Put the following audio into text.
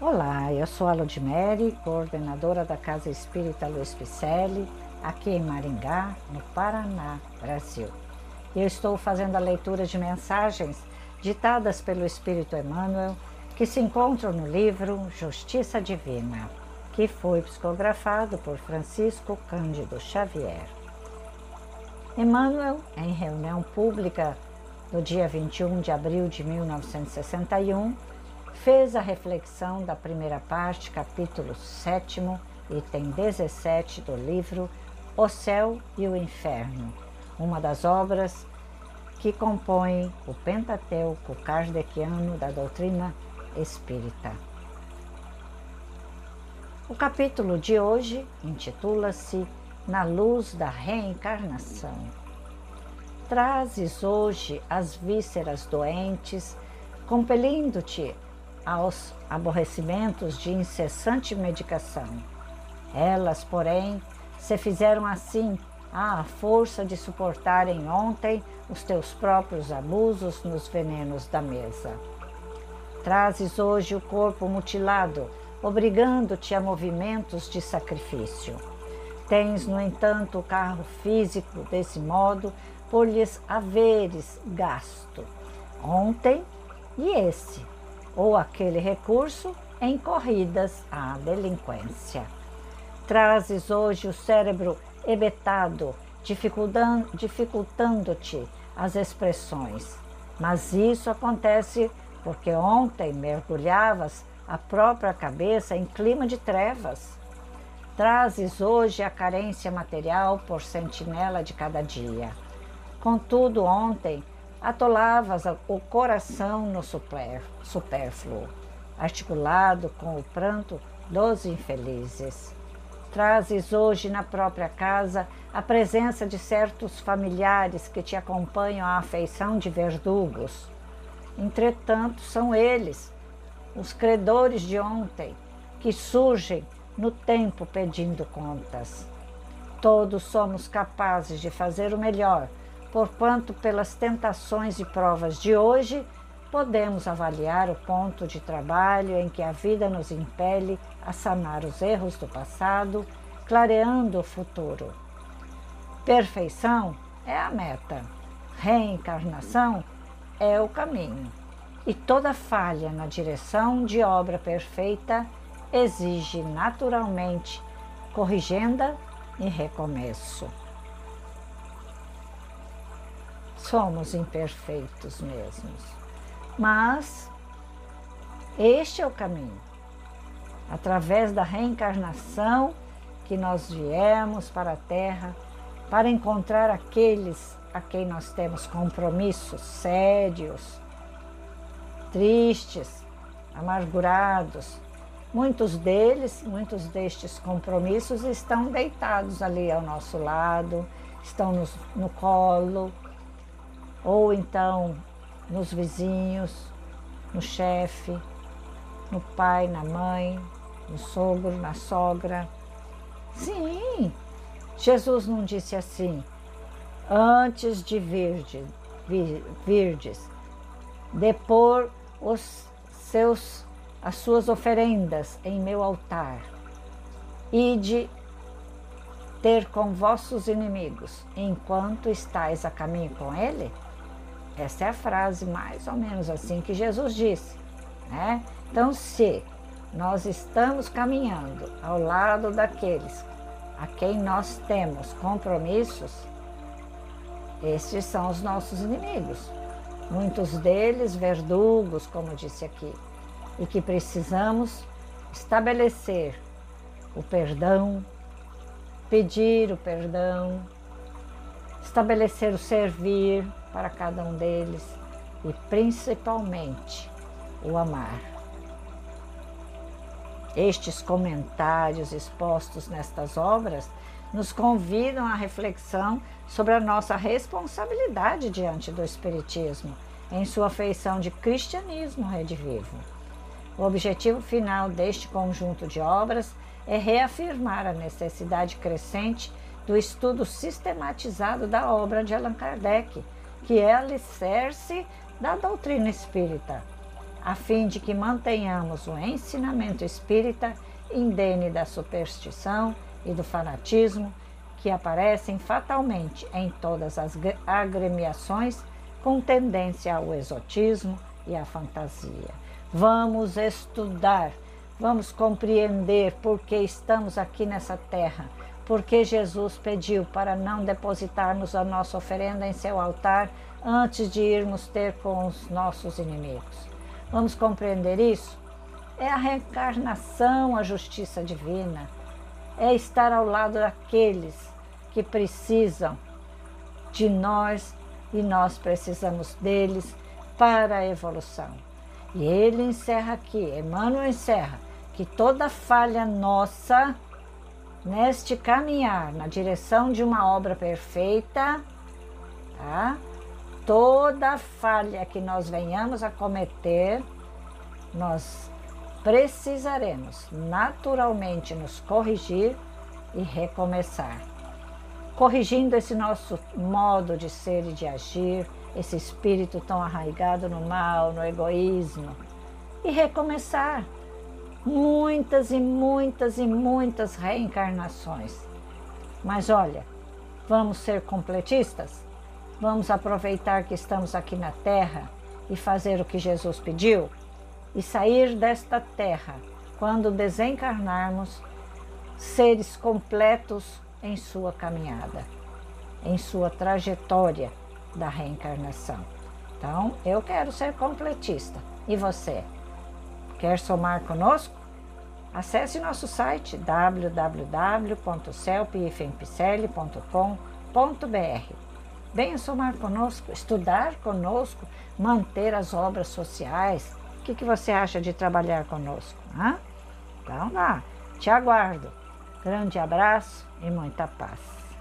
Olá, eu sou a Ludmere, coordenadora da Casa Espírita Luiz Picelli, aqui em Maringá, no Paraná, Brasil. Eu estou fazendo a leitura de mensagens ditadas pelo Espírito Emmanuel, que se encontram no livro Justiça Divina, que foi psicografado por Francisco Cândido Xavier. Emmanuel, em reunião pública no dia 21 de abril de 1961, fez a reflexão da primeira parte, capítulo 7, item 17 do livro O Céu e o Inferno, uma das obras que compõem o Pentateuco kardeciano da doutrina espírita. O capítulo de hoje intitula-se Na Luz da Reencarnação. Trazes hoje as vísceras doentes, compelindo-te aos aborrecimentos de incessante medicação. Elas, porém, se fizeram assim à força de suportarem ontem os teus próprios abusos nos venenos da mesa. Trazes hoje o corpo mutilado, obrigando-te a movimentos de sacrifício. Tens, no entanto, o carro físico, desse modo, por lhes haveres gasto. Ontem e esse, ou aquele recurso em corridas à delinquência. Trazes hoje o cérebro hebetado, dificultando-te as expressões. Mas isso acontece porque ontem mergulhavas a própria cabeça em clima de trevas. Trazes hoje a carência material por sentinela de cada dia. Contudo, ontem atolavas o coração no supérfluo, articulado com o pranto dos infelizes. Trazes hoje na própria casa a presença de certos familiares que te acompanham à afeição de verdugos. Entretanto, são eles, os credores de ontem, que surgem no tempo pedindo contas. Todos somos capazes de fazer o melhor porquanto pelas tentações e provas de hoje podemos avaliar o ponto de trabalho em que a vida nos impele a sanar os erros do passado, clareando o futuro. Perfeição é a meta, reencarnação é o caminho, e toda falha na direção de obra perfeita exige naturalmente corrigenda e recomeço. Somos imperfeitos mesmos. Mas este é o caminho. Através da reencarnação que nós viemos para a Terra para encontrar aqueles a quem nós temos compromissos sérios, tristes, amargurados. Muitos deles, muitos destes compromissos estão deitados ali ao nosso lado, estão no, no colo, ou então nos vizinhos, no chefe, no pai, na mãe, no sogro, na sogra. Sim, Jesus não disse assim, antes de virdes, depor os seus, as suas oferendas em meu altar, e de ter com vossos inimigos, enquanto estáis a caminho com ele? Essa é a frase mais ou menos assim que Jesus disse. Né? Então, se nós estamos caminhando ao lado daqueles a quem nós temos compromissos, estes são os nossos inimigos. Muitos deles verdugos, como disse aqui, e que precisamos estabelecer o perdão, pedir o perdão, estabelecer o servir, para cada um deles e principalmente o amar. Estes comentários expostos nestas obras nos convidam à reflexão sobre a nossa responsabilidade diante do Espiritismo, em sua feição de cristianismo redivivo. O objetivo final deste conjunto de obras é reafirmar a necessidade crescente do estudo sistematizado da obra de Allan Kardec que é alicerce da doutrina espírita, a fim de que mantenhamos o ensinamento espírita indene da superstição e do fanatismo que aparecem fatalmente em todas as agremiações com tendência ao exotismo e à fantasia. Vamos estudar, vamos compreender por que estamos aqui nessa terra, porque Jesus pediu para não depositarmos a nossa oferenda em seu altar antes de irmos ter com os nossos inimigos. Vamos compreender isso? É a reencarnação, a justiça divina é estar ao lado daqueles que precisam de nós e nós precisamos deles para a evolução. E ele encerra aqui, Emmanuel encerra, que toda falha nossa neste caminhar na direção de uma obra perfeita, tá? Toda falha que nós venhamos a cometer, nós precisaremos naturalmente nos corrigir e recomeçar. Corrigindo esse nosso modo de ser e de agir, esse espírito tão arraigado no mal, no egoísmo, e recomeçar muitas e muitas e muitas reencarnações. Mas olha, vamos ser completistas? Vamos aproveitar que estamos aqui na Terra e fazer o que Jesus pediu? e sair desta terra quando desencarnarmos, seres completos em sua caminhada, em sua trajetória da reencarnação. Então, eu quero ser completista. E você? Quer somar conosco? Acesse nosso site www.celpifempicele.com.br. Venha somar conosco, estudar conosco, manter as obras sociais, que, que você acha de trabalhar conosco? Hã? Então lá, te aguardo. Grande abraço e muita paz.